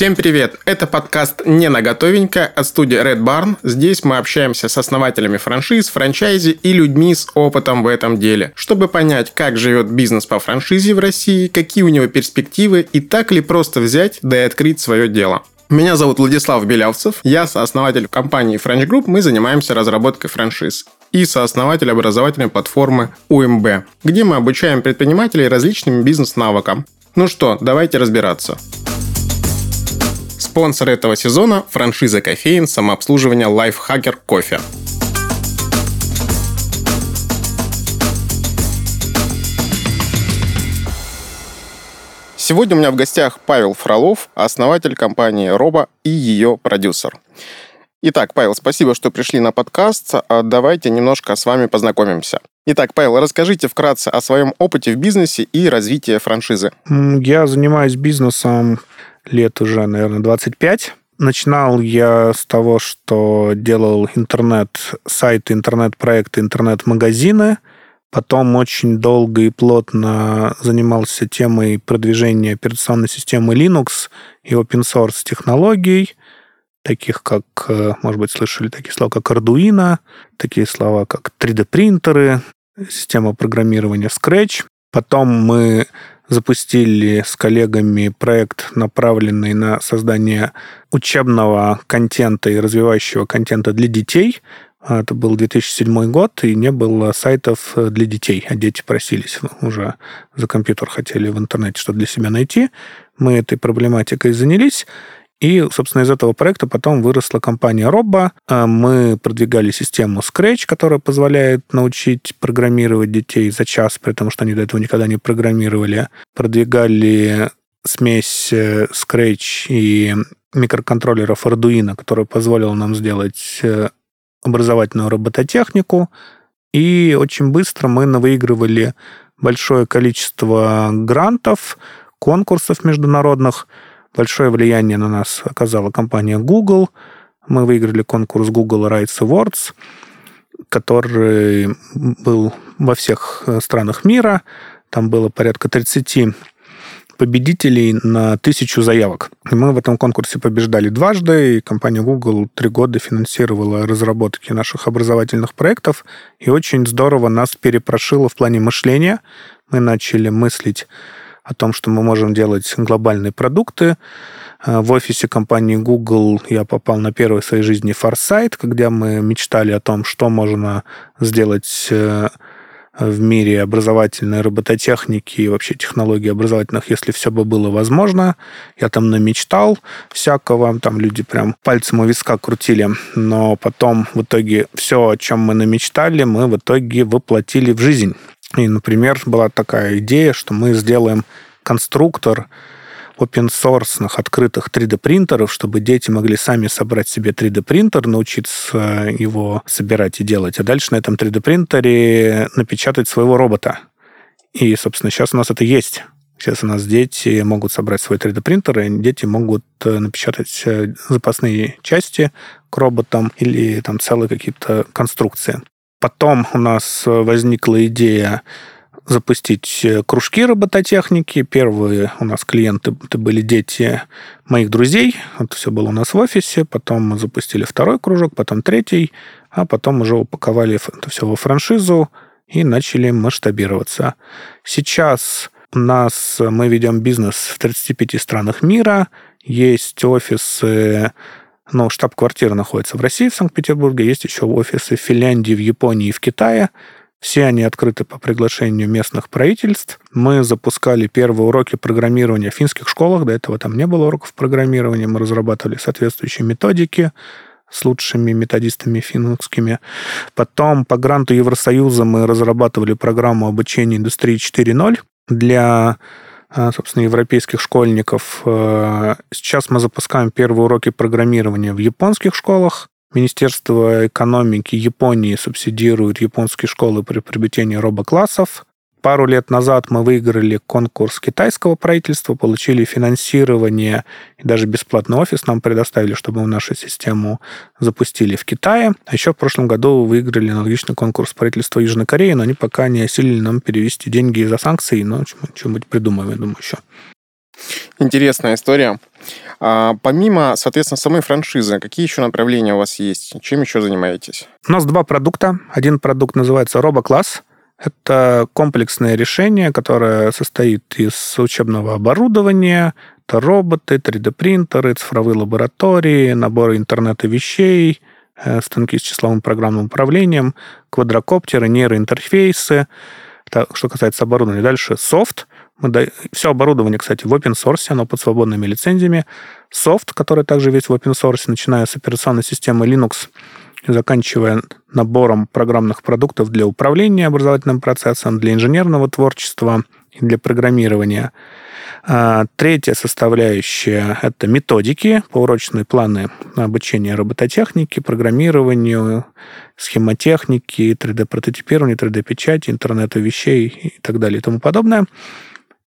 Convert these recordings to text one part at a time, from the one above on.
Всем привет! Это подкаст «Не на готовенько» от студии Red Barn. Здесь мы общаемся с основателями франшиз, франчайзи и людьми с опытом в этом деле, чтобы понять, как живет бизнес по франшизе в России, какие у него перспективы и так ли просто взять да и открыть свое дело. Меня зовут Владислав Белявцев, я сооснователь компании French Group, мы занимаемся разработкой франшиз и сооснователь образовательной платформы УМБ, где мы обучаем предпринимателей различным бизнес-навыкам. Ну что, давайте разбираться. Спонсор этого сезона – франшиза кофеин самообслуживания Lifehacker Кофе. Сегодня у меня в гостях Павел Фролов, основатель компании Роба и ее продюсер. Итак, Павел, спасибо, что пришли на подкаст. А давайте немножко с вами познакомимся. Итак, Павел, расскажите вкратце о своем опыте в бизнесе и развитии франшизы. Я занимаюсь бизнесом лет уже, наверное, 25. Начинал я с того, что делал интернет-сайты, интернет-проекты, интернет-магазины. Потом очень долго и плотно занимался темой продвижения операционной системы Linux и open source технологий, таких как, э, может быть, слышали такие слова, как Arduino, такие слова, как 3D-принтеры, система программирования Scratch. Потом мы запустили с коллегами проект, направленный на создание учебного контента и развивающего контента для детей. Это был 2007 год, и не было сайтов для детей, а дети просились уже за компьютер, хотели в интернете что-то для себя найти. Мы этой проблематикой занялись, и, собственно, из этого проекта потом выросла компания Robba. А мы продвигали систему Scratch, которая позволяет научить программировать детей за час, при том, что они до этого никогда не программировали. Продвигали смесь э, Scratch и микроконтроллеров Arduino, которая позволила нам сделать э, образовательную робототехнику. И очень быстро мы выигрывали большое количество грантов, конкурсов международных – Большое влияние на нас оказала компания Google. Мы выиграли конкурс Google Rights Awards, который был во всех э, странах мира. Там было порядка 30 победителей на тысячу заявок. И мы в этом конкурсе побеждали дважды, и компания Google три года финансировала разработки наших образовательных проектов, и очень здорово нас перепрошило в плане мышления. Мы начали мыслить о том, что мы можем делать глобальные продукты. Э, в офисе компании Google я попал на первый в своей жизни форсайт, когда мы мечтали о том, что можно сделать э, в мире образовательной робототехники и вообще технологий образовательных, если все бы было возможно. Я там намечтал всякого, там люди прям пальцем у виска крутили, но потом в итоге все, о чем мы намечтали, мы в итоге воплотили в жизнь. И, например, была такая идея, что мы сделаем конструктор open source открытых 3D-принтеров, чтобы дети могли сами собрать себе 3D-принтер, научиться его собирать и делать, а дальше на этом 3D-принтере напечатать своего робота. И, собственно, сейчас у нас это есть. Сейчас у нас дети могут собрать свой 3D-принтер, и дети могут э, напечатать э, запасные части к роботам или там целые какие-то конструкции. Потом у нас э, возникла идея запустить э, кружки робототехники. Первые у нас клиенты это были дети моих друзей. Это все было у нас в офисе. Потом мы запустили второй кружок, потом третий, а потом уже упаковали это все во франшизу и начали масштабироваться. Сейчас у нас мы ведем бизнес в 35 странах мира. Есть офисы но штаб-квартира находится в России, в Санкт-Петербурге. Есть еще офисы в Финляндии, в Японии и в Китае. Все они открыты по приглашению местных правительств. Мы запускали первые уроки программирования в финских школах. До этого там не было уроков программирования. Мы разрабатывали соответствующие методики с лучшими методистами финскими. Потом по гранту Евросоюза мы разрабатывали программу обучения индустрии 4.0 для собственно, европейских школьников. А, сейчас мы запускаем первые уроки программирования в японских школах. Министерство экономики Японии субсидирует японские школы при приобретении робоклассов. Пару лет назад мы выиграли конкурс китайского правительства, получили финансирование и даже бесплатный офис нам предоставили, чтобы мы нашу систему запустили в Китае. А еще в прошлом году выиграли аналогичный конкурс правительства Южной Кореи, но они пока не осилили нам перевести деньги за санкции, но что-нибудь придумаем, я думаю, еще. Интересная история. А помимо, соответственно, самой франшизы, какие еще направления у вас есть? Чем еще занимаетесь? У нас два продукта. Один продукт называется RoboClass. Это комплексное решение, которое состоит из учебного оборудования, это роботы, 3D-принтеры, цифровые лаборатории, наборы интернета вещей, э, станки с числовым программным управлением, квадрокоптеры, нейроинтерфейсы. Это что касается оборудования. Дальше софт. Мы да... Все оборудование, кстати, в open source, оно под свободными лицензиями. Софт, который также весь в open source, начиная с операционной системы Linux, заканчивая набором программных продуктов для управления образовательным процессом, для инженерного творчества и для программирования. А, третья составляющая – это методики, поурочные планы обучения робототехнике, программированию, схемотехники, 3D-прототипированию, 3D-печати, интернету вещей и так далее и тому подобное.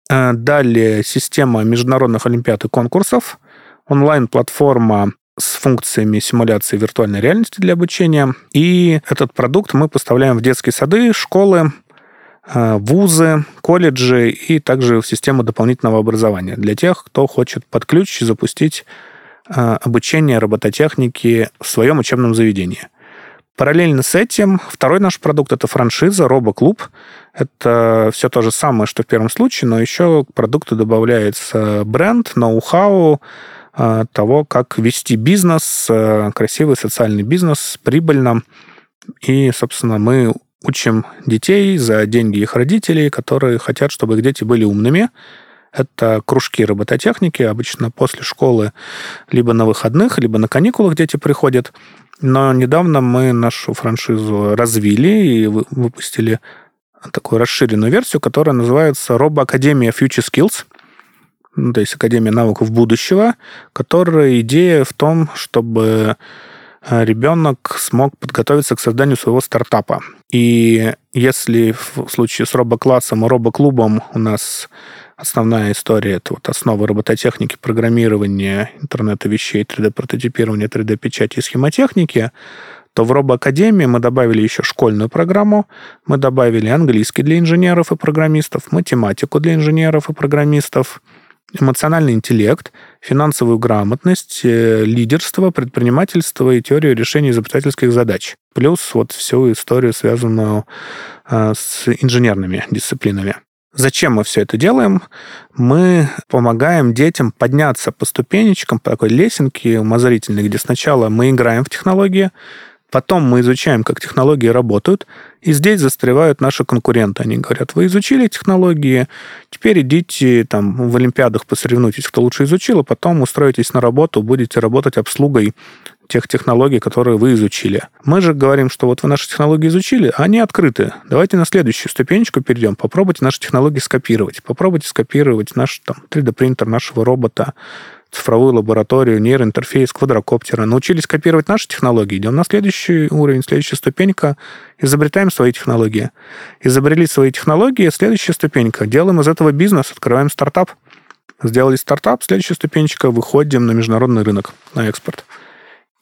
А, далее система международных олимпиад и конкурсов, онлайн-платформа с функциями симуляции виртуальной реальности для обучения. И этот продукт мы поставляем в детские сады, школы, э, вузы, колледжи и также в систему дополнительного образования для тех, кто хочет под ключ запустить э, обучение робототехники в своем учебном заведении. Параллельно с этим второй наш продукт – это франшиза RoboClub. Это все то же самое, что в первом случае, но еще к продукту добавляется бренд, ноу-хау, того, как вести бизнес, э, красивый социальный бизнес, прибыльно. И, собственно, мы учим детей за деньги их родителей, которые хотят, чтобы их дети были умными. Это кружки робототехники, обычно после школы, либо на выходных, либо на каникулах дети приходят. Но недавно мы нашу франшизу развили и выпустили такую расширенную версию, которая называется Academia Future Skills ну, то есть Академия навыков будущего, которая идея в том, чтобы э, ребенок смог подготовиться к созданию своего стартапа. И если в случае с робоклассом и робоклубом у нас основная история это вот основы робототехники, программирования, интернета вещей, 3D-прототипирования, 3D-печати и схемотехники, то в робоакадемии мы добавили еще школьную программу, мы добавили английский для инженеров и программистов, математику для инженеров и программистов, эмоциональный интеллект, финансовую грамотность, э, лидерство, предпринимательство и теорию решения изобретательских задач. Плюс вот всю историю, связанную э, с инженерными дисциплинами. Зачем мы все это делаем? Мы помогаем детям подняться по ступенечкам, по такой лесенке умозрительной, где сначала мы играем в технологии, Потом мы изучаем, как технологии работают, и здесь застревают наши конкуренты. Они говорят, вы изучили технологии, теперь идите там в Олимпиадах посоревнуйтесь, кто лучше изучил, а потом устроитесь на работу, будете работать обслугой тех технологий, которые вы изучили. Мы же говорим, что вот вы наши технологии изучили, а они открыты. Давайте на следующую ступенечку перейдем. Попробуйте наши технологии скопировать. Попробуйте скопировать наш там, 3D-принтер нашего робота, цифровую лабораторию, нейроинтерфейс, квадрокоптера. Научились копировать наши технологии, идем на следующий уровень, следующая ступенька, изобретаем свои технологии. Изобрели свои технологии, следующая ступенька, делаем из этого бизнес, открываем стартап. Сделали стартап, следующая ступенечка, выходим на международный рынок, на экспорт.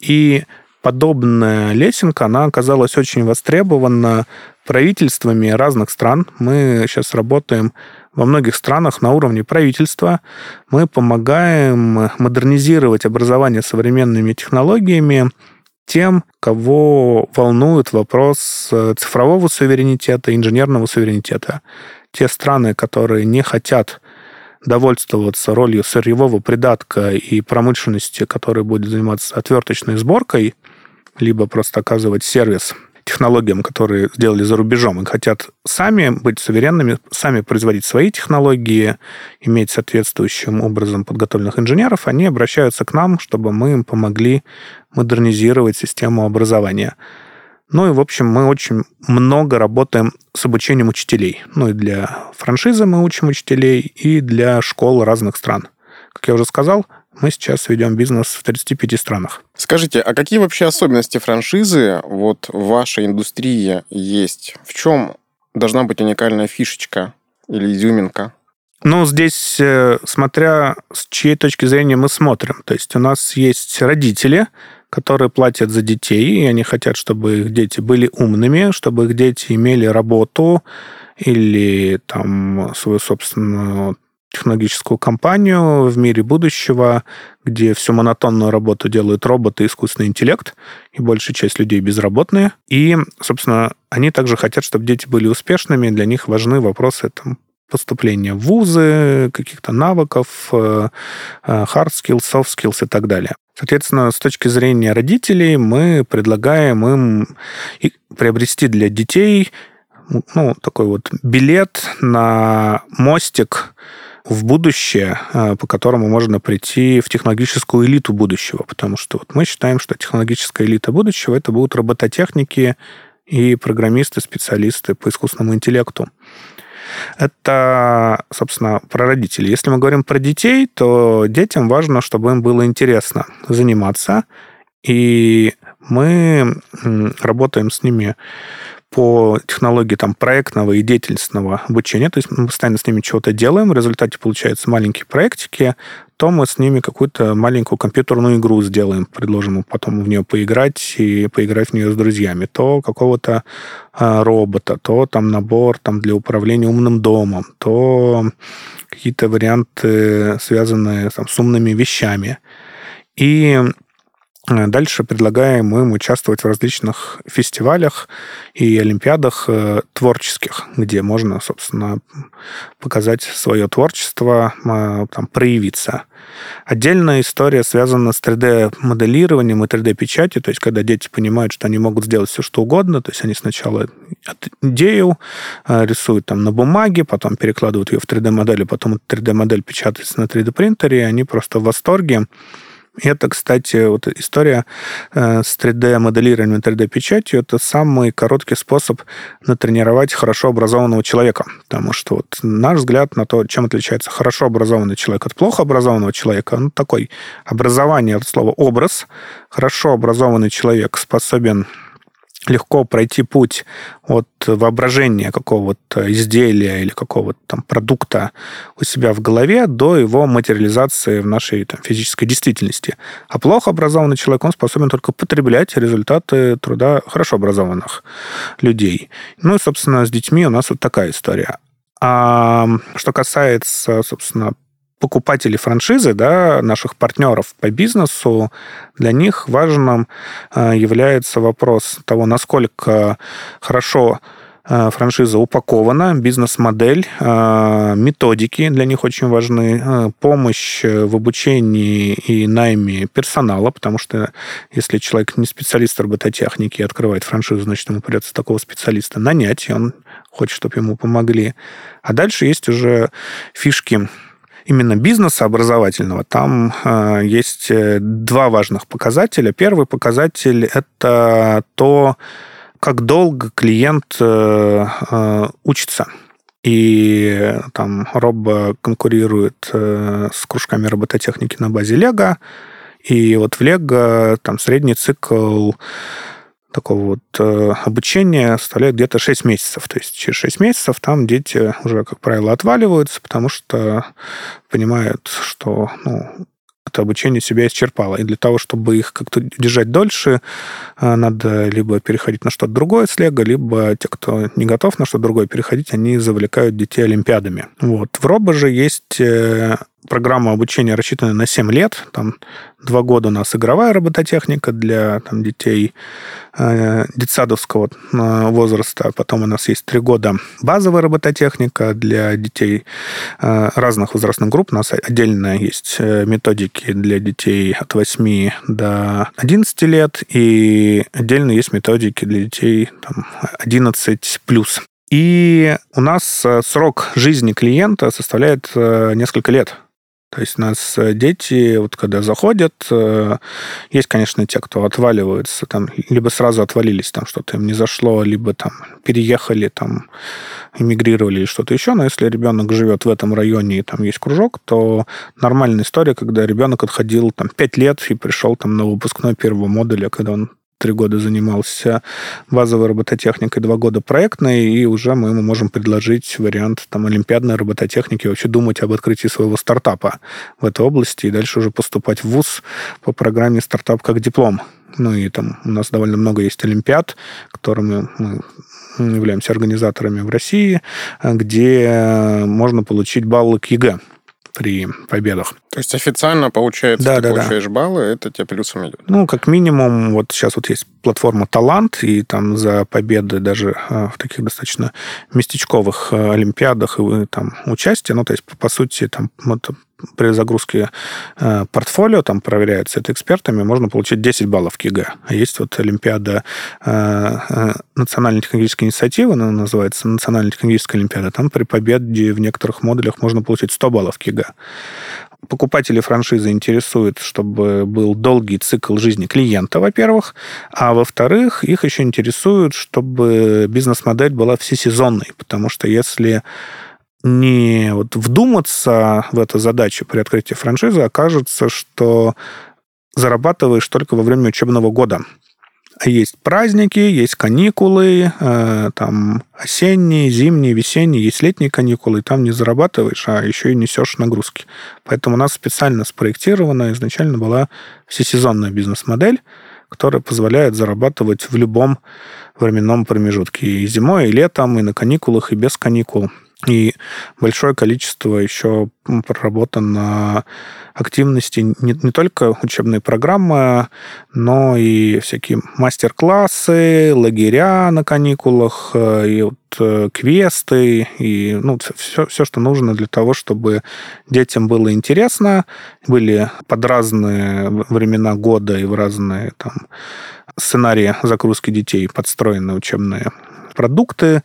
И подобная лесенка, она оказалась очень востребована правительствами разных стран. Мы сейчас работаем во многих странах на уровне правительства. Мы помогаем модернизировать образование современными технологиями тем, кого волнует вопрос э, цифрового суверенитета, инженерного суверенитета. Те страны, которые не хотят довольствоваться ролью сырьевого придатка и промышленности, которая будет заниматься отверточной сборкой, либо просто оказывать сервис технологиям, которые сделали за рубежом, и хотят сами быть суверенными, сами производить свои технологии, иметь соответствующим образом подготовленных инженеров, они обращаются к нам, чтобы мы им помогли модернизировать систему образования. Ну и, в общем, мы очень много работаем с обучением учителей. Ну и для франшизы мы учим учителей, и для школ разных стран. Как я уже сказал, мы сейчас ведем бизнес в 35 странах. Скажите, а какие вообще особенности франшизы вот в вашей индустрии есть? В чем должна быть уникальная фишечка или изюминка? Ну, здесь, э, смотря с чьей точки зрения мы смотрим. То есть у нас есть родители, которые платят за детей, и они хотят, чтобы их дети были умными, чтобы их дети имели работу или там свою собственную технологическую компанию в мире будущего, где всю монотонную работу делают роботы и искусственный интеллект, и большая часть людей безработные. И, собственно, они также хотят, чтобы дети были успешными, для них важны вопросы там, поступления в вузы, каких-то навыков, э, э, hard skills, soft skills и так далее. Соответственно, с точки зрения родителей мы предлагаем им приобрести для детей ну, такой вот билет на мостик в будущее, э, по которому можно прийти в технологическую элиту будущего, потому что вот мы считаем, что технологическая элита будущего это будут робототехники и программисты, специалисты по искусственному интеллекту. Это, собственно, про родителей. Если мы говорим про детей, то детям важно, чтобы им было интересно заниматься, и мы работаем с ними по технологии там, проектного и деятельностного обучения, то есть мы постоянно с ними чего-то делаем, в результате получаются маленькие проектики, то мы с ними какую-то маленькую компьютерную игру сделаем, предложим потом в нее поиграть и поиграть в нее с друзьями, то какого-то э, робота, то там набор там, для управления умным домом, то какие-то варианты, связанные там, с умными вещами. И дальше предлагаем им участвовать в различных фестивалях и олимпиадах э, творческих, где можно, собственно, показать свое творчество, э, там, проявиться. Отдельная история связана с 3D-моделированием и 3D-печатью, то есть когда дети понимают, что они могут сделать все, что угодно, то есть они сначала идею рисуют там на бумаге, потом перекладывают ее в 3D-модель, и потом 3D-модель печатается на 3D-принтере, и они просто в восторге это, кстати, вот история э, с 3D-моделированием, 3D-печатью, это самый короткий способ натренировать хорошо образованного человека. Потому что вот наш взгляд на то, чем отличается хорошо образованный человек от плохо образованного человека, он такой. Образование от слова «образ». Хорошо образованный человек способен легко пройти путь от воображения какого-то изделия или какого-то там продукта у себя в голове до его материализации в нашей там, физической действительности. А плохо образованный человек, он способен только потреблять результаты труда хорошо образованных людей. Ну и, собственно, с детьми у нас вот такая история. А что касается, собственно, покупатели франшизы, да, наших партнеров по бизнесу, для них важным э, является вопрос того, насколько хорошо э, франшиза упакована, бизнес-модель, э, методики для них очень важны, помощь в обучении и найме персонала, потому что если человек не специалист робототехники и открывает франшизу, значит, ему придется такого специалиста нанять, и он хочет, чтобы ему помогли. А дальше есть уже фишки именно бизнеса образовательного, там э, есть э, два важных показателя. Первый показатель – это то, как долго клиент э, э, учится. И там Робо конкурирует э, с кружками робототехники на базе Лего. И вот в Лего там средний цикл такого вот э, обучения составляет где-то 6 месяцев. То есть через 6 месяцев там дети уже, как правило, отваливаются, потому что понимают, что ну, это обучение себя исчерпало. И для того, чтобы их как-то держать дольше, э, надо либо переходить на что-то другое с Лего, либо те, кто не готов на что-то другое переходить, они завлекают детей олимпиадами. Вот. В Робо же есть э, программа обучения рассчитана на 7 лет. Там два года у нас игровая робототехника для там, детей э, детсадовского э, возраста. Потом у нас есть три года базовая робототехника для детей э, разных возрастных групп. У нас отдельно есть э, методики для детей от 8 до 11 лет. И отдельно есть методики для детей там, 11 плюс. И у нас э, срок жизни клиента составляет несколько лет. То есть у нас э, дети, вот когда заходят, э, есть, конечно, те, кто отваливаются, там, либо сразу отвалились, там что-то им не зашло, либо там переехали, там, эмигрировали или что-то еще. Но если ребенок живет в этом районе и там есть кружок, то нормальная история, когда ребенок отходил там 5 лет и пришел там на выпускной первого модуля, когда он три года занимался базовой робототехникой, два года проектной, и уже мы ему можем предложить вариант там, олимпиадной робототехники, вообще думать об открытии своего стартапа в этой области, и дальше уже поступать в ВУЗ по программе «Стартап как диплом». Ну и там у нас довольно много есть олимпиад, которыми мы являемся организаторами в России, где можно получить баллы к ЕГЭ. При победах. То есть официально, получается, да, ты да, получаешь да. баллы, это тебе плюсом идет? Ну, как минимум, вот сейчас вот есть платформа «Талант», и там за победы даже э, в таких достаточно местечковых э, олимпиадах и там участие, ну, то есть, по сути, там вот, при загрузке э, портфолио, там проверяется это экспертами, можно получить 10 баллов. А есть вот Олимпиада э, э, Национальной технологической инициативы, она называется Национальная технологическая Олимпиада, там при победе в некоторых модулях можно получить 100 баллов КИГА. Покупатели франшизы интересует, чтобы был долгий цикл жизни клиента, во-первых, а во-вторых, их еще интересует, чтобы бизнес-модель была всесезонной, потому что если не вот вдуматься в эту задачу при открытии франшизы, окажется, что зарабатываешь только во время учебного года. Есть праздники, есть каникулы, э, там осенние, зимние, весенние, есть летние каникулы, и там не зарабатываешь, а еще и несешь нагрузки. Поэтому у нас специально спроектирована изначально была всесезонная бизнес-модель, которая позволяет зарабатывать в любом временном промежутке. И зимой, и летом, и на каникулах, и без каникул. И большое количество еще проработано активности не, не только учебные программы, но и всякие мастер-классы, лагеря на каникулах, э, и вот э, квесты, и ну, все, все, что нужно для того, чтобы детям было интересно, были под разные времена года и в разные там сценарии загрузки детей подстроены учебные продукты,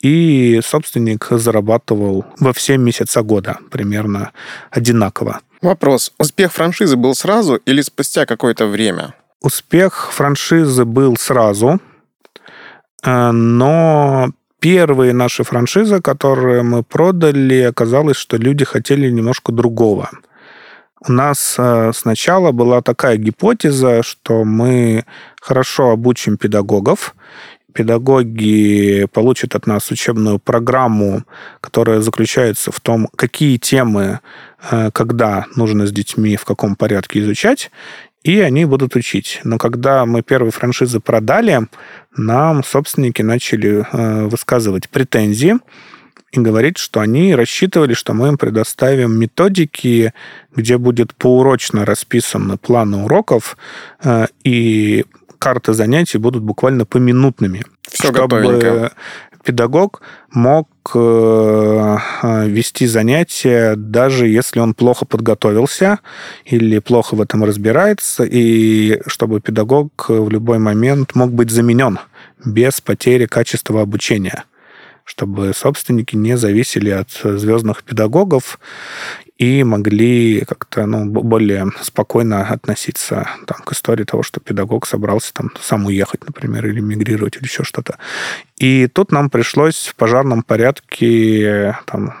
и собственник зарабатывал во все месяца года примерно одинаково. Вопрос. Успех франшизы был сразу или спустя какое-то время? Успех франшизы был сразу, э, но первые наши франшизы, которые мы продали, оказалось, что люди хотели немножко другого. У нас э, сначала была такая гипотеза, что мы хорошо обучим педагогов, педагоги получат от нас учебную программу, которая заключается в том, какие темы, э, когда нужно с детьми, в каком порядке изучать, и они будут учить. Но когда мы первые франшизы продали, нам собственники начали э, высказывать претензии и говорить, что они рассчитывали, что мы им предоставим методики, где будет поурочно расписаны планы уроков, э, и карты занятий будут буквально поминутными. Все чтобы готовенько. педагог мог э, вести занятия, даже если он плохо подготовился или плохо в этом разбирается, и чтобы педагог в любой момент мог быть заменен без потери качества обучения чтобы собственники не зависели от звездных педагогов и могли как-то ну, более спокойно относиться там, к истории того, что педагог собрался там сам уехать, например, или мигрировать, или еще что-то. И тут нам пришлось в пожарном порядке там,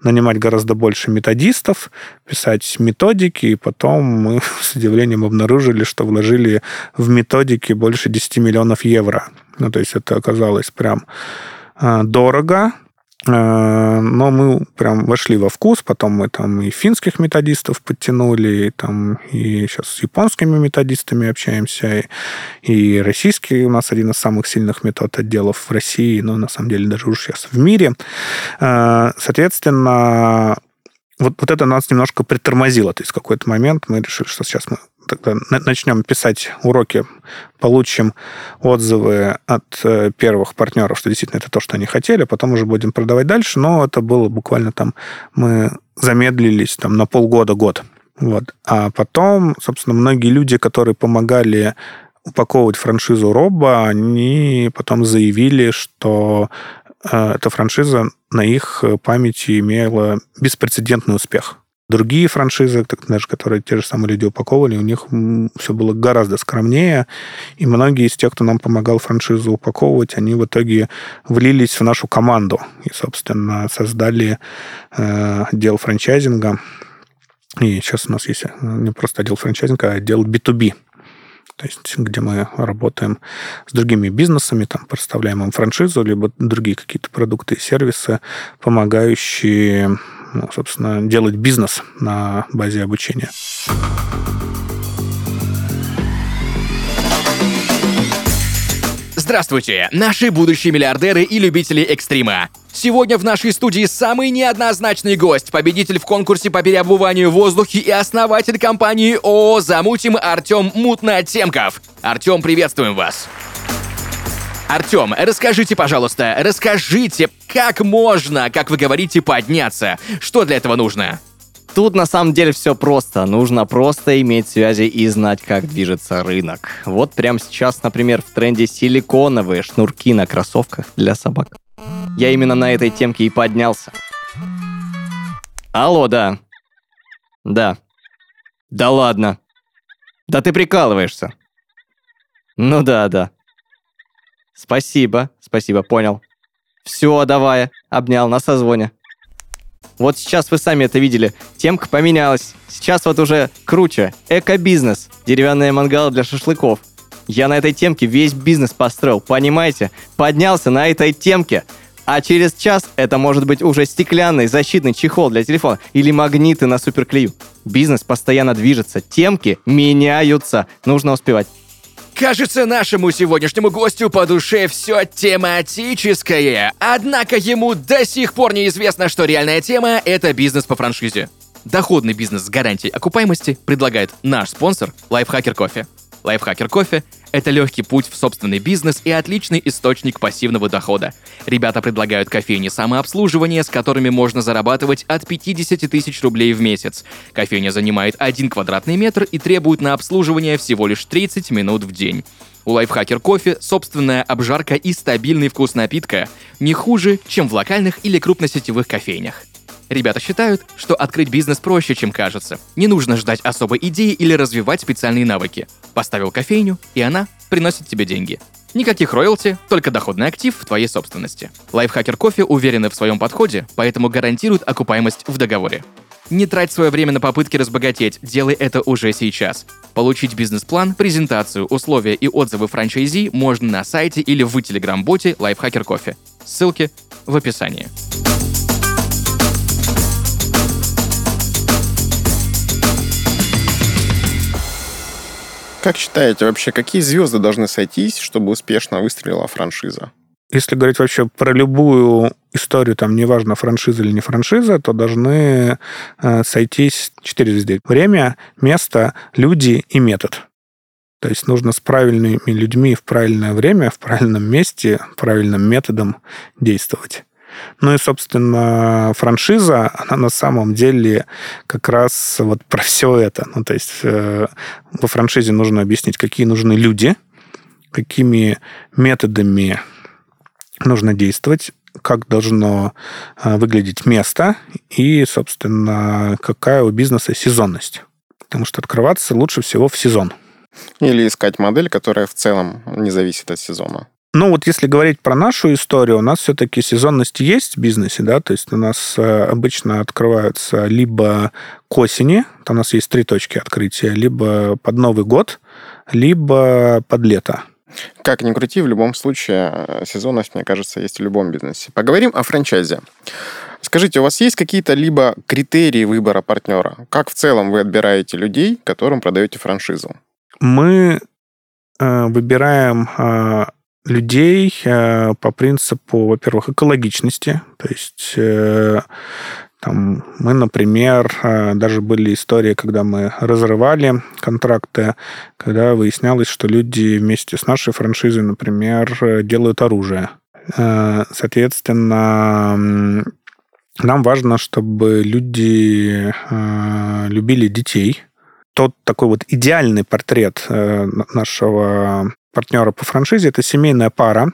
нанимать гораздо больше методистов, писать методики, и потом мы с удивлением обнаружили, что вложили в методики больше 10 миллионов евро. Ну, то есть это оказалось прям а, дорого, но мы прям вошли во вкус, потом мы там и финских методистов подтянули, и, там, и сейчас с японскими методистами общаемся, и, и российский у нас один из самых сильных метод отделов в России, но на самом деле даже уже сейчас в мире. Э, соответственно, вот, вот это нас немножко притормозило. То есть в какой-то момент мы решили, что сейчас мы тогда начнем писать уроки, получим отзывы от э, первых партнеров, что действительно это то, что они хотели, потом уже будем продавать дальше, но это было буквально там, мы замедлились там на полгода-год. Вот. А потом, собственно, многие люди, которые помогали упаковывать франшизу Роба, они потом заявили, что эта франшиза на их памяти имела беспрецедентный успех. Другие франшизы, так, даже которые те же самые люди упаковывали, у них все было гораздо скромнее, и многие из тех, кто нам помогал франшизу упаковывать, они в итоге влились в нашу команду и, собственно, создали э, отдел франчайзинга. И сейчас у нас есть э, не просто отдел франчайзинга, а отдел B2B, то есть где мы работаем с другими бизнесами, там, представляем им франшизу, либо другие какие-то продукты и сервисы, помогающие ну, собственно, делать бизнес на базе обучения. Здравствуйте, наши будущие миллиардеры и любители экстрима. Сегодня в нашей студии самый неоднозначный гость, победитель в конкурсе по переобуванию в воздухе и основатель компании ООО «Замутим» Артем Мутнотемков. Артем, приветствуем вас. Артем, расскажите, пожалуйста, расскажите, как можно, как вы говорите, подняться? Что для этого нужно? Тут на самом деле все просто. Нужно просто иметь связи и знать, как движется рынок. Вот прямо сейчас, например, в тренде силиконовые шнурки на кроссовках для собак. Я именно на этой темке и поднялся. Алло, да. Да. Да ладно. Да ты прикалываешься. Ну да, да. Спасибо, спасибо, понял. Все, давай, обнял, на созвоне. Вот сейчас вы сами это видели. Темка поменялась. Сейчас вот уже круче. Эко-бизнес. Деревянные мангалы для шашлыков. Я на этой темке весь бизнес построил, понимаете? Поднялся на этой темке. А через час это может быть уже стеклянный защитный чехол для телефона или магниты на суперклею. Бизнес постоянно движется, темки меняются. Нужно успевать. Кажется, нашему сегодняшнему гостю по душе все тематическое. Однако ему до сих пор неизвестно, что реальная тема — это бизнес по франшизе. Доходный бизнес с гарантией окупаемости предлагает наш спонсор Лайфхакер Кофе. Лайфхакер кофе – это легкий путь в собственный бизнес и отличный источник пассивного дохода. Ребята предлагают кофейни самообслуживания, с которыми можно зарабатывать от 50 тысяч рублей в месяц. Кофейня занимает 1 квадратный метр и требует на обслуживание всего лишь 30 минут в день. У Лайфхакер кофе собственная обжарка и стабильный вкус напитка не хуже, чем в локальных или крупносетевых кофейнях. Ребята считают, что открыть бизнес проще, чем кажется. Не нужно ждать особой идеи или развивать специальные навыки. Поставил кофейню, и она приносит тебе деньги. Никаких роялти, только доходный актив в твоей собственности. Лайфхакер кофе уверены в своем подходе, поэтому гарантируют окупаемость в договоре. Не трать свое время на попытки разбогатеть, делай это уже сейчас. Получить бизнес-план, презентацию, условия и отзывы франчайзи можно на сайте или в телеграм-боте Лайфхакер Кофе. Ссылки в описании. Как считаете вообще, какие звезды должны сойтись, чтобы успешно выстрелила франшиза? Если говорить вообще про любую историю, там, неважно, франшиза или не франшиза, то должны э, сойтись четыре звезды. Время, место, люди и метод. То есть нужно с правильными людьми в правильное время, в правильном месте, правильным методом действовать. Ну и, собственно, франшиза, она на самом деле как раз вот про все это. Ну, то есть э, во франшизе нужно объяснить, какие нужны люди, какими методами нужно действовать, как должно э, выглядеть место и, собственно, какая у бизнеса сезонность. Потому что открываться лучше всего в сезон. Или искать модель, которая в целом не зависит от сезона. Ну, вот если говорить про нашу историю, у нас все-таки сезонность есть в бизнесе, да, то есть у нас э, обычно открываются либо к осени, у нас есть три точки открытия, либо под Новый год, либо под лето. Как ни крути, в любом случае э, сезонность, мне кажется, есть в любом бизнесе. Поговорим о франчайзе. Скажите, у вас есть какие-то либо критерии выбора партнера? Как в целом вы отбираете людей, которым продаете франшизу? Мы э, выбираем людей э, по принципу, во-первых, экологичности. То есть э, там, мы, например, э, даже были истории, когда мы разрывали контракты, когда выяснялось, что люди вместе с нашей франшизой, например, делают оружие. Соответственно, нам важно, чтобы люди любили детей. Тот такой вот идеальный портрет нашего партнера по франшизе, это семейная пара,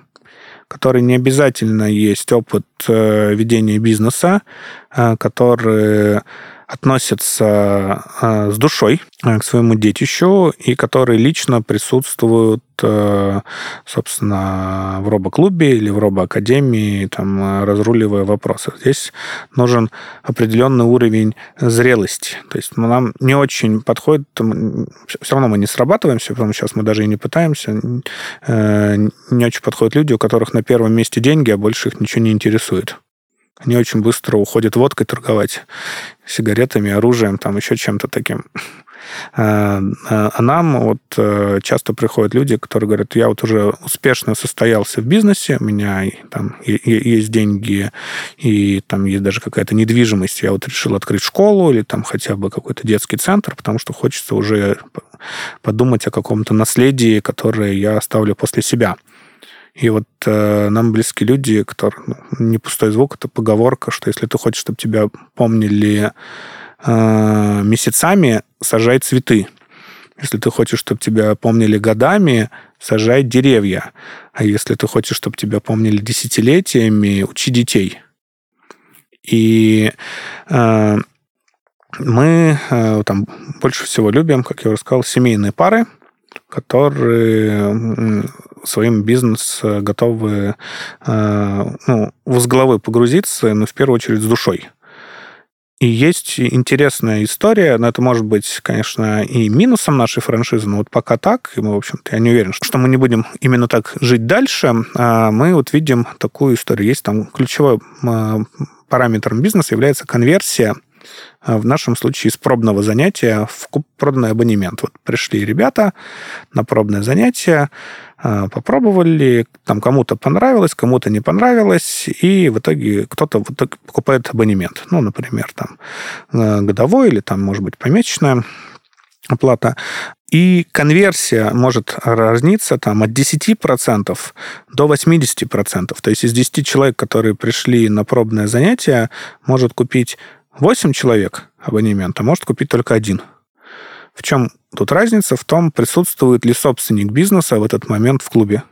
которой не обязательно есть опыт э, ведения бизнеса, э, которые относятся э, с душой э, к своему детищу и которые лично присутствуют, э, собственно, в робоклубе или в робоакадемии, там, разруливая вопросы. Здесь нужен определенный уровень зрелости. То есть ну, нам не очень подходит, все равно мы не срабатываемся, потому что сейчас мы даже и не пытаемся, не очень подходят люди, у которых на первом месте деньги, а больше их ничего не интересует. Они очень быстро уходят водкой торговать, сигаретами, оружием, там еще чем-то таким. А нам вот часто приходят люди, которые говорят, я вот уже успешно состоялся в бизнесе, у меня там есть деньги, и там есть даже какая-то недвижимость, я вот решил открыть школу или там хотя бы какой-то детский центр, потому что хочется уже подумать о каком-то наследии, которое я оставлю после себя. И вот э, нам близкие люди, которые... Ну, не пустой звук, это поговорка, что если ты хочешь, чтобы тебя помнили э, месяцами, сажай цветы. Если ты хочешь, чтобы тебя помнили годами, сажай деревья. А если ты хочешь, чтобы тебя помнили десятилетиями, учи детей. И э, мы э, там больше всего любим, как я уже сказал, семейные пары, которые своим бизнес э, готовы э, ну, головой погрузиться, но в первую очередь с душой. И есть интересная история, но это может быть, конечно, и минусом нашей франшизы, но вот пока так, и мы, в общем-то, я не уверен, что мы не будем именно так жить дальше, а мы вот видим такую историю. Есть там ключевой параметром бизнеса является конверсия в нашем случае из пробного занятия в пробный абонемент. Вот пришли ребята на пробное занятие, а, попробовали, там кому-то понравилось, кому-то не понравилось, и в итоге кто-то в итоге покупает абонемент. Ну, например, там э, годовой или там, может быть, помесячная оплата. И конверсия может разниться там, от 10% до 80%. То есть из 10 человек, которые пришли на пробное занятие, может купить 8 человек абонемента, может купить только один. В чем тут разница? В том, присутствует ли собственник бизнеса в этот момент в клубе.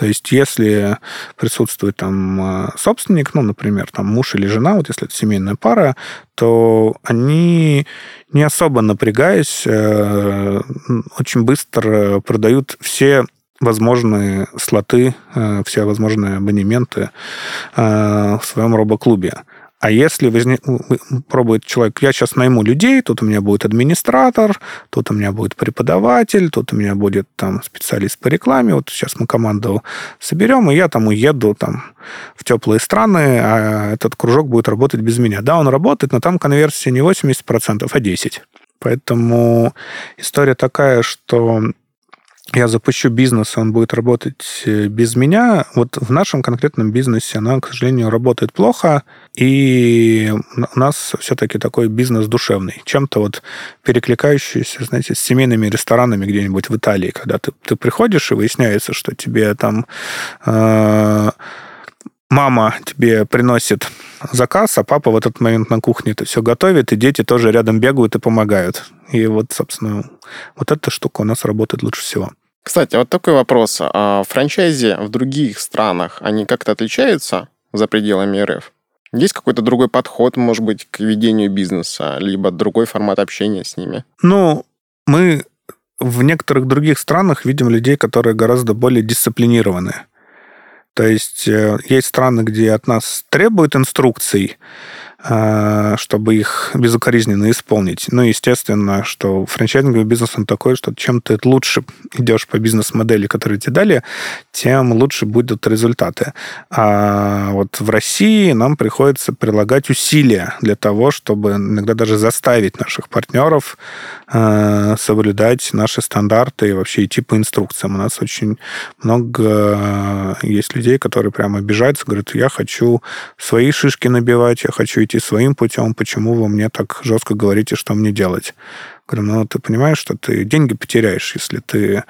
То есть, если присутствует там э, собственник, ну, например, там муж или жена, вот если это семейная пара, то они, не особо напрягаясь, э, очень быстро продают все возможные слоты, э, все возможные абонементы в своем робоклубе. А если возник, пробует человек, я сейчас найму людей, тут у меня будет администратор, тут у меня будет преподаватель, тут у меня будет там специалист по рекламе, вот сейчас мы команду соберем, и я там уеду там в теплые страны, а этот кружок будет работать без меня. Да, он работает, но там конверсия не 80%, а 10%. Поэтому история такая, что я запущу бизнес, он будет работать э, без меня. Вот в нашем конкретном бизнесе она, к сожалению, работает плохо, и у нас все-таки такой бизнес душевный. Чем-то вот перекликающийся, знаете, с семейными ресторанами где-нибудь в Италии, когда ты, ты приходишь, и выясняется, что тебе там... Э, мама тебе приносит заказ, а папа в этот момент на кухне это все готовит, и дети тоже рядом бегают и помогают. И вот, собственно, вот эта штука у нас работает лучше всего. Кстати, вот такой вопрос. А франчайзи в других странах, они как-то отличаются за пределами РФ? Есть какой-то другой подход, может быть, к ведению бизнеса, либо другой формат общения с ними? Ну, мы в некоторых других странах видим людей, которые гораздо более дисциплинированы. То есть э, есть страны, где от нас требуют инструкций, чтобы их безукоризненно исполнить. Ну, естественно, что франчайзинговый бизнес, он такой, что чем ты лучше идешь по бизнес-модели, которую тебе дали, тем лучше будут результаты. А вот в России нам приходится прилагать усилия для того, чтобы иногда даже заставить наших партнеров э, соблюдать наши стандарты и вообще идти по инструкциям. У нас очень много есть людей, которые прямо обижаются, говорят, я хочу свои шишки набивать, я хочу идти своим путем, почему вы мне так жестко говорите, что мне делать? Говорю, ну, ты понимаешь, что ты деньги потеряешь, если ты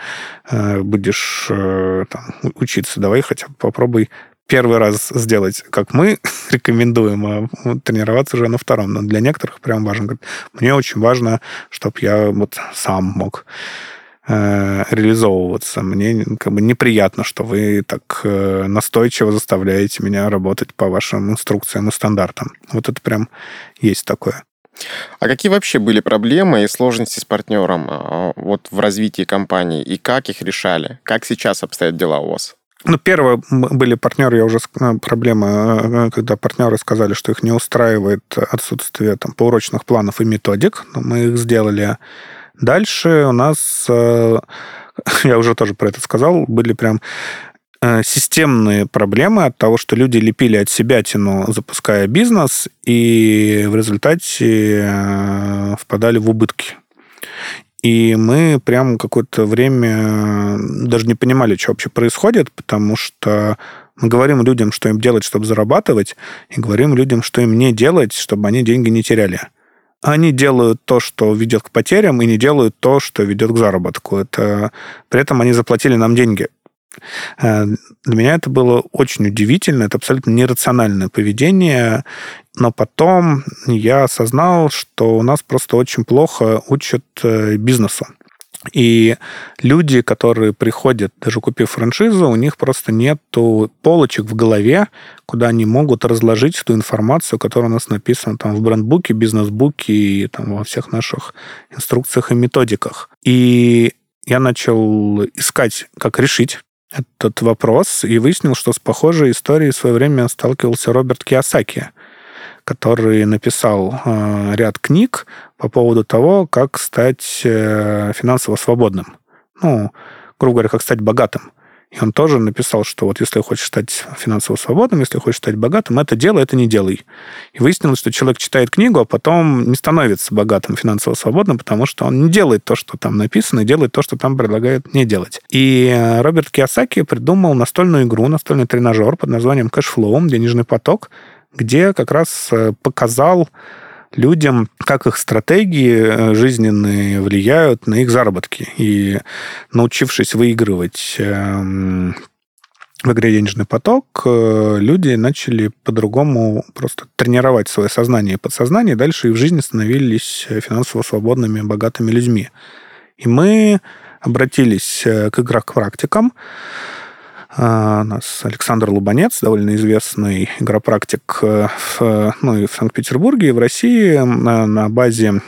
э, будешь э, там, учиться. Давай хотя бы попробуй первый раз сделать, как мы рекомендуем, а тренироваться уже на втором. Но для некоторых прям важно. Говорит, мне очень важно, чтобы я вот сам мог Э, реализовываться. Мне как бы неприятно, что вы так э, настойчиво заставляете меня работать по вашим инструкциям и стандартам. Вот это прям есть такое. А какие вообще были проблемы и сложности с партнером а, вот в развитии компании и как их решали? Как сейчас обстоят дела у вас? Ну, первое, были партнеры, я уже э, проблема, когда партнеры сказали, что их не устраивает отсутствие там поурочных планов и методик, мы их сделали Дальше у нас, э, я уже тоже про это сказал, были прям э, системные проблемы от того, что люди лепили от себя тяну, запуская бизнес, и в результате э, впадали в убытки. И мы прям какое-то время даже не понимали, что вообще происходит, потому что мы говорим людям, что им делать, чтобы зарабатывать, и говорим людям, что им не делать, чтобы они деньги не теряли. Они делают то, что ведет к потерям, и не делают то, что ведет к заработку. Это... При этом они заплатили нам деньги. Э, для меня это было очень удивительно, это абсолютно нерациональное поведение, но потом я осознал, что у нас просто очень плохо учат э, бизнесу. И люди, которые приходят, даже купив франшизу, у них просто нет полочек в голове, куда они могут разложить ту информацию, которая у нас написана там в брендбуке, бизнес-буке и там во всех наших инструкциях и методиках. И я начал искать, как решить этот вопрос и выяснил, что с похожей историей в свое время сталкивался Роберт Киосаки, который написал э, ряд книг по поводу того, как стать э, финансово свободным. Ну, грубо говоря, как стать богатым. И он тоже написал, что вот если хочешь стать финансово свободным, если хочешь стать богатым, это делай, это не делай. И выяснилось, что человек читает книгу, а потом не становится богатым, финансово свободным, потому что он не делает то, что там написано, и делает то, что там предлагают не делать. И Роберт Киосаки придумал настольную игру, настольный тренажер под названием Cashflow, денежный поток, где как раз э, показал людям, как их стратегии э, жизненные влияют на их заработки. И научившись выигрывать эм, в игре денежный поток, э, люди начали по-другому просто тренировать свое сознание и подсознание, и дальше и в жизни становились финансово свободными, богатыми людьми. И мы обратились к игрок-практикам, а, у нас Александр Лубанец, довольно известный игропрактик э, в, ну, и в Санкт-Петербурге, и в России на, на базе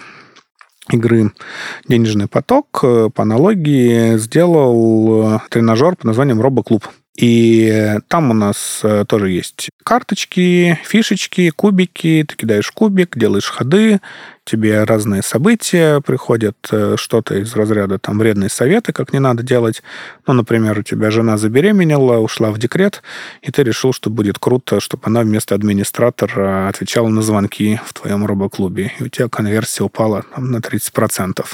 игры «Денежный поток» э, по аналогии сделал э, тренажер под названием «Робоклуб». И там у нас тоже есть карточки, фишечки, кубики. Ты кидаешь кубик, делаешь ходы, тебе разные события приходят, э, что-то из разряда там вредные советы, как не надо делать. Ну, например, у тебя жена забеременела, ушла в декрет, и ты решил, что будет круто, чтобы она вместо администратора отвечала на звонки в твоем робоклубе, и у тебя конверсия упала там, на 30%.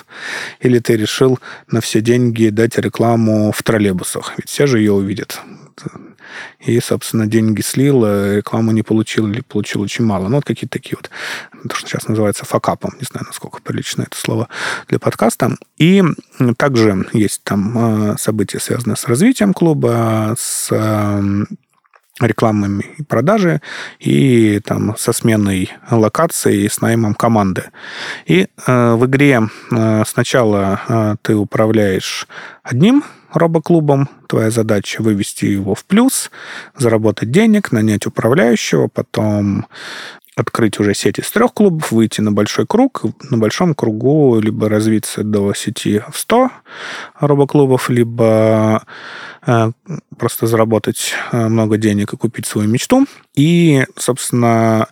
Или ты решил на все деньги дать рекламу в троллейбусах, ведь все же ее увидят и, собственно, деньги слил, рекламу не получил или получил очень мало. Ну, вот какие-то такие вот, то, что сейчас называется факапом, не знаю, насколько прилично это слово для подкаста. И также есть там а, события, связанные с развитием клуба, с рекламами и продажи, и там со сменой локации, с наймом команды. И э, в игре э, сначала э, ты управляешь одним робоклубом. Твоя задача вывести его в плюс, заработать денег, нанять управляющего, потом открыть уже сеть из трех клубов, выйти на большой круг, на большом кругу либо развиться до сети в 100 робоклубов, либо э, просто заработать э, много денег и купить свою мечту. И, собственно,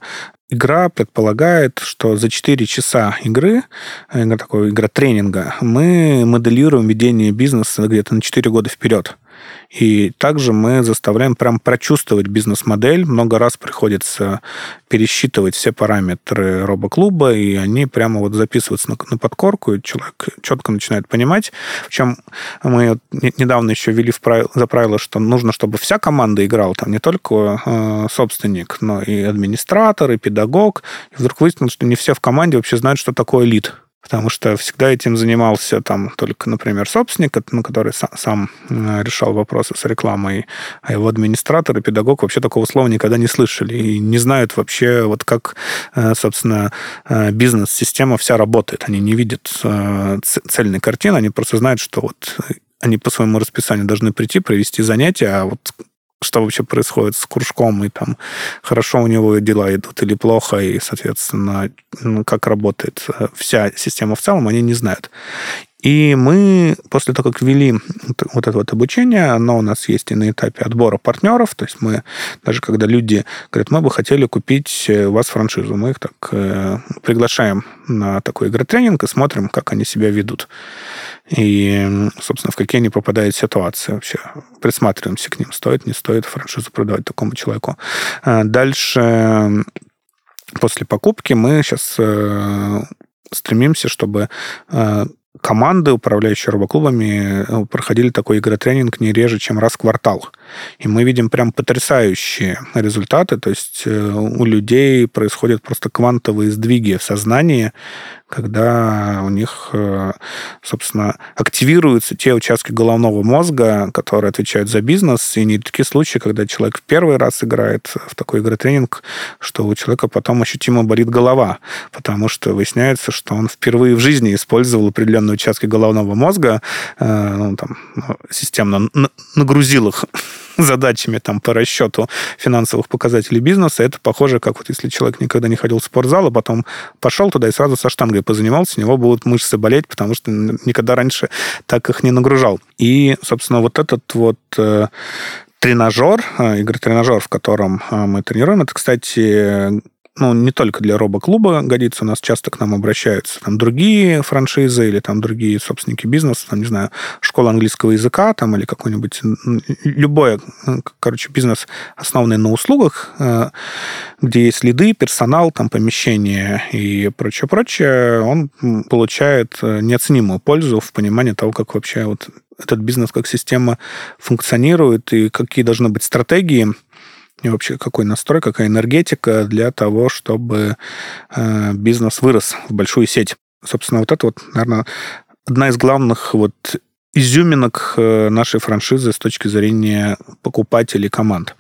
Игра предполагает, что за 4 часа игры, э, игра такой игра тренинга, мы моделируем ведение бизнеса где-то на 4 года вперед. И также мы заставляем прям прочувствовать бизнес-модель. Много раз приходится пересчитывать все параметры робоклуба, и они прямо вот записываются на, подкорку, и человек четко начинает понимать. Причем мы недавно еще ввели в правило, за правило, что нужно, чтобы вся команда играла, там не только э, собственник, но и администратор, и педагог. И вдруг выяснилось, что не все в команде вообще знают, что такое лид потому что всегда этим занимался там только, например, собственник, ну, который сам, сам решал вопросы с рекламой, а его администратор и педагог вообще такого слова никогда не слышали и не знают вообще, вот как, э, собственно, э, бизнес-система вся работает. Они не видят э, цельной картины, они просто знают, что вот они по своему расписанию должны прийти, провести занятия, а вот что вообще происходит с кружком, и там хорошо у него дела идут или плохо, и, соответственно, ну, как работает э, вся система в целом, они не знают. И мы после того, как ввели вот это вот обучение, оно у нас есть и на этапе отбора партнеров, то есть мы, даже когда люди говорят, мы бы хотели купить э, у вас франшизу, мы их так э, приглашаем на такой игротренинг и смотрим, как они себя ведут. И, собственно, в какие они попадают ситуации вообще. Присматриваемся к ним, стоит, не стоит франшизу продавать такому человеку. А дальше после покупки мы сейчас э, стремимся, чтобы команды, управляющие робоклубами, э, проходили такой игротренинг не реже, чем раз в квартал. И мы видим прям потрясающие результаты. То есть э, у людей происходят просто квантовые сдвиги в сознании, когда у них, э, собственно, активируются те участки головного мозга, которые отвечают за бизнес, и не такие случаи, когда человек в первый раз играет в такой игротренинг, что у человека потом ощутимо болит голова, потому что выясняется, что он впервые в жизни использовал определенные участки головного мозга, э, ну, там, системно нагрузил их задачами там, по расчету финансовых показателей бизнеса, это похоже, как вот если человек никогда не ходил в спортзал, а потом пошел туда и сразу со штангой позанимался, у него будут мышцы болеть, потому что никогда раньше так их не нагружал. И, собственно, вот этот вот э, тренажер, э, игры-тренажер, в котором э, мы тренируем, это, кстати, ну, не только для робоклуба годится, у нас часто к нам обращаются там другие франшизы или там другие собственники бизнеса, там, не знаю, школа английского языка там или какой-нибудь, любой, короче, бизнес, основанный на услугах, э, где есть лиды, персонал, там, помещение и прочее-прочее, он получает э, неоценимую пользу в понимании того, как вообще вот этот бизнес как система функционирует и какие должны быть стратегии, и вообще какой настрой, какая энергетика для того, чтобы э, бизнес вырос в большую сеть. Собственно, вот это вот, наверное, одна из главных вот изюминок э, нашей франшизы с точки зрения покупателей команд.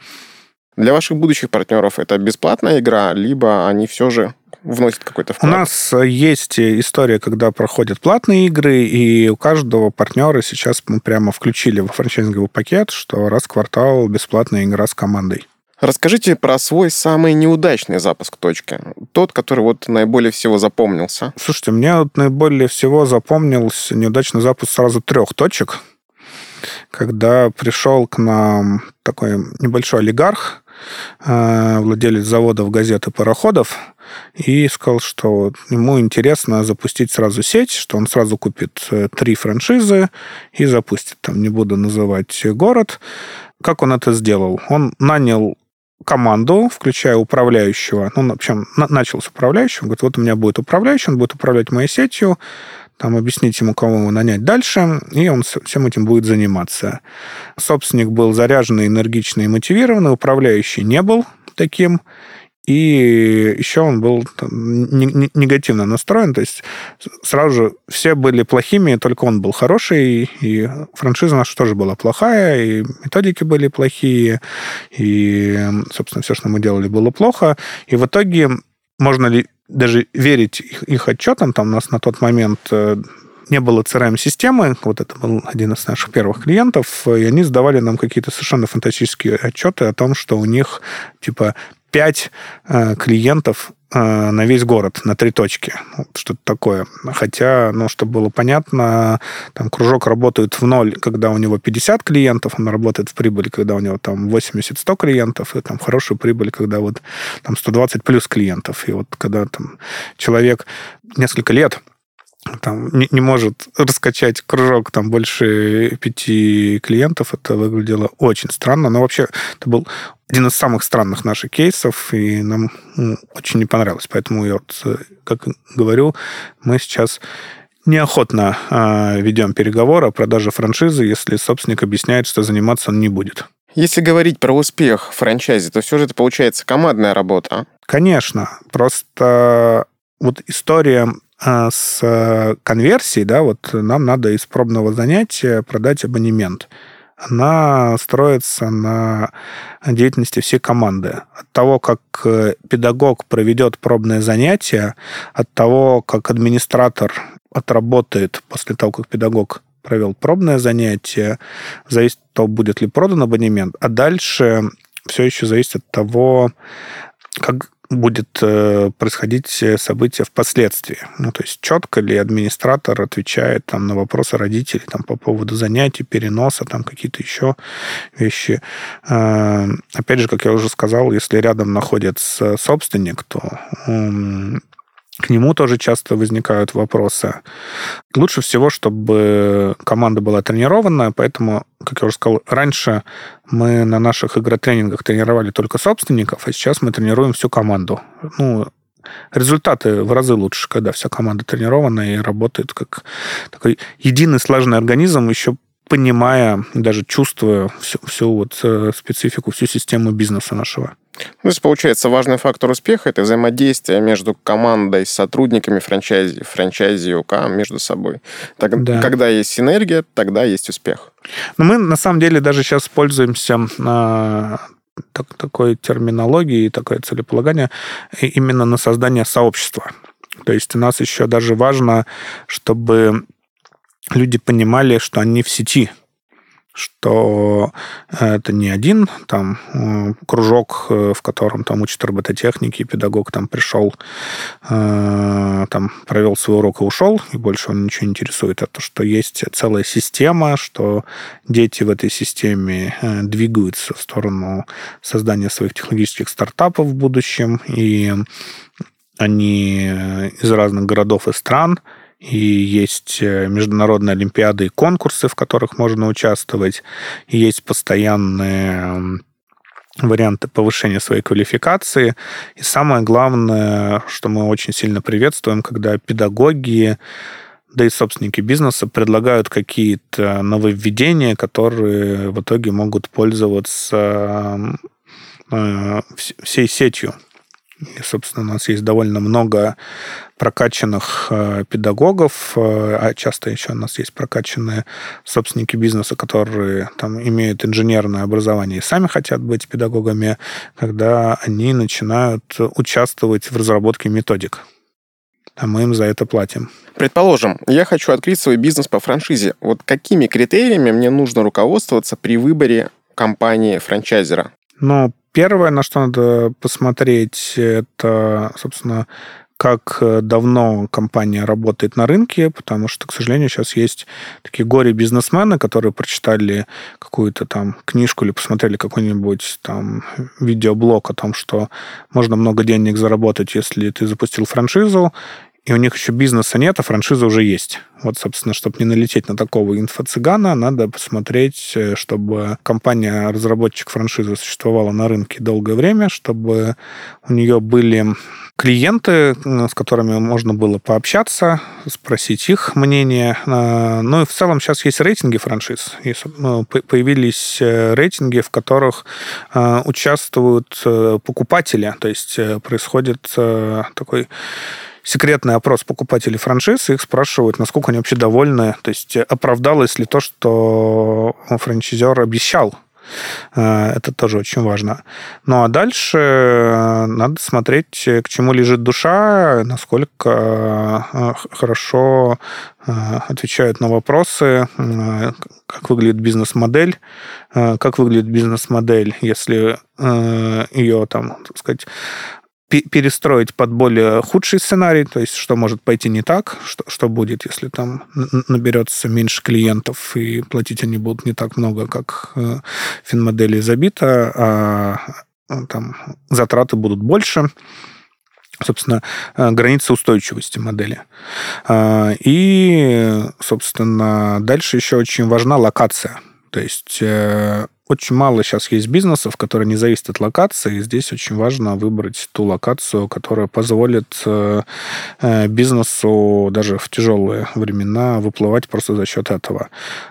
Для ваших будущих партнеров это бесплатная игра, либо они все же вносят какой-то вклад? У нас есть история, когда проходят платные игры, и у каждого партнера сейчас мы прямо включили во франчайзинговый пакет, что раз в квартал бесплатная игра с командой. Расскажите про свой самый неудачный запуск точки. Тот, который вот наиболее всего запомнился. Слушайте, мне вот наиболее всего запомнился неудачный запуск сразу трех точек. Когда пришел к нам такой небольшой олигарх, э, владелец заводов, газет и пароходов, и сказал, что ему интересно запустить сразу сеть, что он сразу купит э, три франшизы и запустит. Там не буду называть город. Как он это сделал? Он нанял команду, включая управляющего. Ну, в общем, на- начал с управляющего. Говорит, вот у меня будет управляющий, он будет управлять моей сетью, там объяснить ему, кого ему нанять дальше, и он всем этим будет заниматься. Собственник был заряженный, энергичный и мотивированный, управляющий не был таким, и еще он был негативно настроен, то есть сразу же все были плохими, только он был хороший, и франшиза наша тоже была плохая, и методики были плохие, и, собственно, все, что мы делали, было плохо. И в итоге можно ли даже верить их, их отчетам, там у нас на тот момент э, не было CRM-системы, вот это был один из наших первых клиентов, и они сдавали нам какие-то совершенно фантастические отчеты о том, что у них типа 5 э, клиентов э, на весь город, на три точки. Что-то такое. Хотя, ну, чтобы было понятно, там кружок работает в ноль, когда у него 50 клиентов, он работает в прибыли, когда у него там 80-100 клиентов, и там хорошую прибыль, когда вот там 120 плюс клиентов. И вот когда там человек несколько лет там не, не может раскачать кружок там больше пяти клиентов, это выглядело очень странно. Но вообще это был один из самых странных наших кейсов, и нам ну, очень не понравилось. Поэтому я вот, э, как говорю, мы сейчас неохотно э, ведем переговоры о продаже франшизы, если собственник объясняет, что заниматься он не будет. Если говорить про успех франчайзи, то все же это получается командная работа. Конечно. Просто вот история а, с конверсией, да, вот нам надо из пробного занятия продать абонемент. Она строится на деятельности всей команды. От того, как э, педагог проведет пробное занятие, от того, как администратор отработает после того, как педагог провел пробное занятие, зависит от того, будет ли продан абонемент. А дальше все еще зависит от того, как будет э, происходить э, события впоследствии. Ну, то есть четко ли администратор отвечает там, на вопросы родителей там, по поводу занятий, переноса, там какие-то еще вещи. Э, опять же, как я уже сказал, если рядом находится собственник, то к нему тоже часто возникают вопросы. Лучше всего, чтобы команда была тренированная, поэтому, как я уже сказал, раньше мы на наших игротренингах тренировали только собственников, а сейчас мы тренируем всю команду. Ну, результаты в разы лучше, когда вся команда тренирована и работает как такой единый слаженный организм, еще понимая, даже чувствуя всю, всю вот э, специфику, всю систему бизнеса нашего. То есть, получается, важный фактор успеха – это взаимодействие между командой, сотрудниками франчайзи, франчайзи УК между собой. Так, да. Когда есть синергия, тогда есть успех. Но мы, на самом деле, даже сейчас пользуемся а, так, такой терминологией, такое целеполагание именно на создание сообщества. То есть у нас еще даже важно, чтобы люди понимали, что они в сети, что это не один там э, кружок, э, в котором там учат робототехники, педагог там пришел, э, там провел свой урок и ушел, и больше он ничего не интересует. Это что есть целая система, что дети в этой системе двигаются в сторону создания своих технологических стартапов в будущем, и они из разных городов и стран, и есть э, международные олимпиады и конкурсы, в которых можно участвовать, и есть постоянные варианты повышения своей квалификации. И самое главное, что мы очень сильно приветствуем, когда педагоги, да и собственники бизнеса предлагают какие-то нововведения, которые в итоге могут пользоваться э, всей сетью и, собственно, у нас есть довольно много прокачанных э, педагогов, э, а часто еще у нас есть прокачанные собственники бизнеса, которые там имеют инженерное образование и сами хотят быть педагогами, когда они начинают участвовать в разработке методик. А мы им за это платим. Предположим, я хочу открыть свой бизнес по франшизе. Вот какими критериями мне нужно руководствоваться при выборе компании-франчайзера? Ну, Первое, на что надо посмотреть, это, собственно, как давно компания работает на рынке, потому что, к сожалению, сейчас есть такие горе-бизнесмены, которые прочитали какую-то там книжку или посмотрели какой-нибудь там видеоблог о том, что можно много денег заработать, если ты запустил франшизу, и у них еще бизнеса нет, а франшиза уже есть. Вот, собственно, чтобы не налететь на такого инфо-цыгана, надо посмотреть, э, чтобы компания-разработчик франшизы существовала на рынке долгое время, чтобы у нее были клиенты, с которыми можно было пообщаться, спросить их мнение. А, ну и в целом сейчас есть рейтинги франшиз. Ну, появились э, рейтинги, в которых а, участвуют э, покупатели, то есть происходит такой секретный опрос покупателей франшиз, их спрашивают, насколько они вообще довольны, то есть оправдалось ли то, что франчайзер обещал? Э, это тоже очень важно. Ну а дальше э, надо смотреть, к чему лежит душа, насколько э, хорошо отвечают на вопросы, как выглядит бизнес-модель, как выглядит бизнес-модель, если ее там, так сказать, перестроить под более худший сценарий, то есть что может пойти не так, что, что будет, если там наберется меньше клиентов и платить они будут не так много, как э, финмодели забито, а, а там затраты будут больше собственно, э, границы устойчивости модели. А, и, собственно, дальше еще очень важна локация. То есть э, очень мало сейчас есть бизнесов, которые не зависят от локации, и здесь очень важно выбрать ту локацию, которая позволит э, э, бизнесу даже в тяжелые времена выплывать просто за счет этого.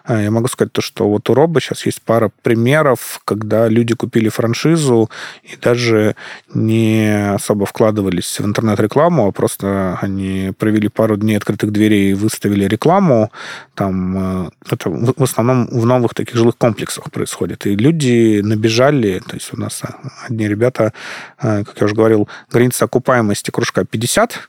Э, я могу сказать то, что вот у Роба сейчас есть пара примеров, когда люди купили франшизу и даже не особо вкладывались в интернет-рекламу, а просто они провели пару дней открытых дверей и выставили рекламу. Там это в основном в новых таких жилых комплексах происходит и люди набежали, то есть у нас одни ребята, э, как я уже говорил, граница окупаемости кружка 50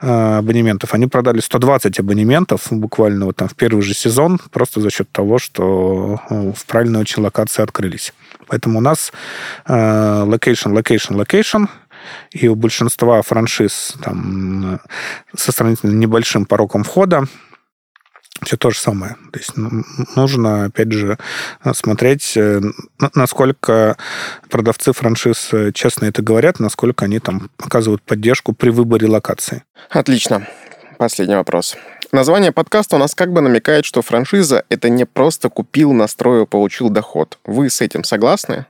э, абонементов, они продали 120 абонементов буквально вот там в первый же сезон, просто за счет того, что э, в правильной очень локации открылись. Поэтому у нас location, location, location, и у большинства франшиз там, со сравнительно небольшим пороком входа все то же самое. То есть нужно, опять же, смотреть, э, насколько продавцы франшиз э, честно это говорят, насколько они там оказывают поддержку при выборе локации. Отлично. Последний вопрос. Название подкаста у нас как бы намекает, что франшиза — это не просто купил, настроил, получил доход. Вы с этим согласны?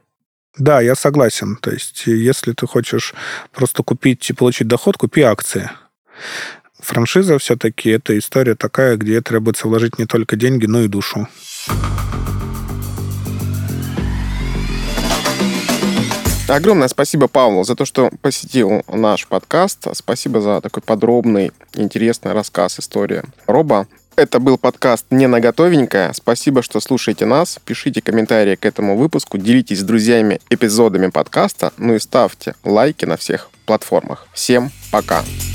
Да, я согласен. То есть, если ты хочешь просто купить и получить доход, купи акции. Франшиза все-таки это история такая, где требуется вложить не только деньги, но и душу. Огромное спасибо Павлу за то, что посетил наш подкаст. Спасибо за такой подробный, интересный рассказ, история Роба. Это был подкаст «Не на готовенькое». Спасибо, что слушаете нас. Пишите комментарии к этому выпуску, делитесь с друзьями эпизодами подкаста, ну и ставьте лайки на всех платформах. Всем пока! Пока.